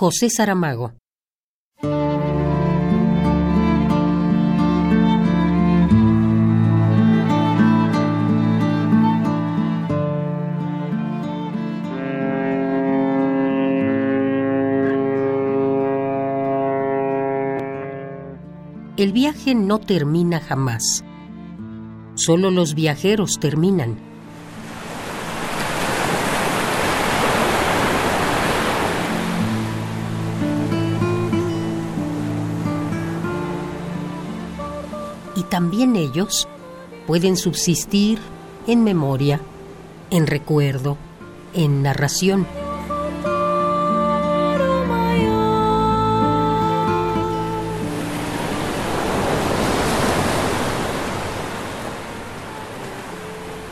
José Saramago. El viaje no termina jamás. Solo los viajeros terminan. Y también ellos pueden subsistir en memoria, en recuerdo, en narración.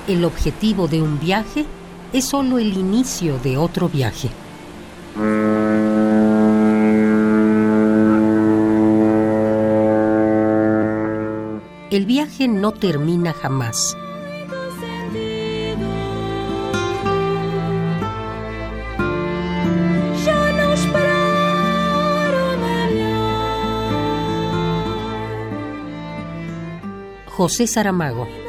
El objetivo de un viaje es solo el inicio de otro viaje. El viaje no termina jamás. José Saramago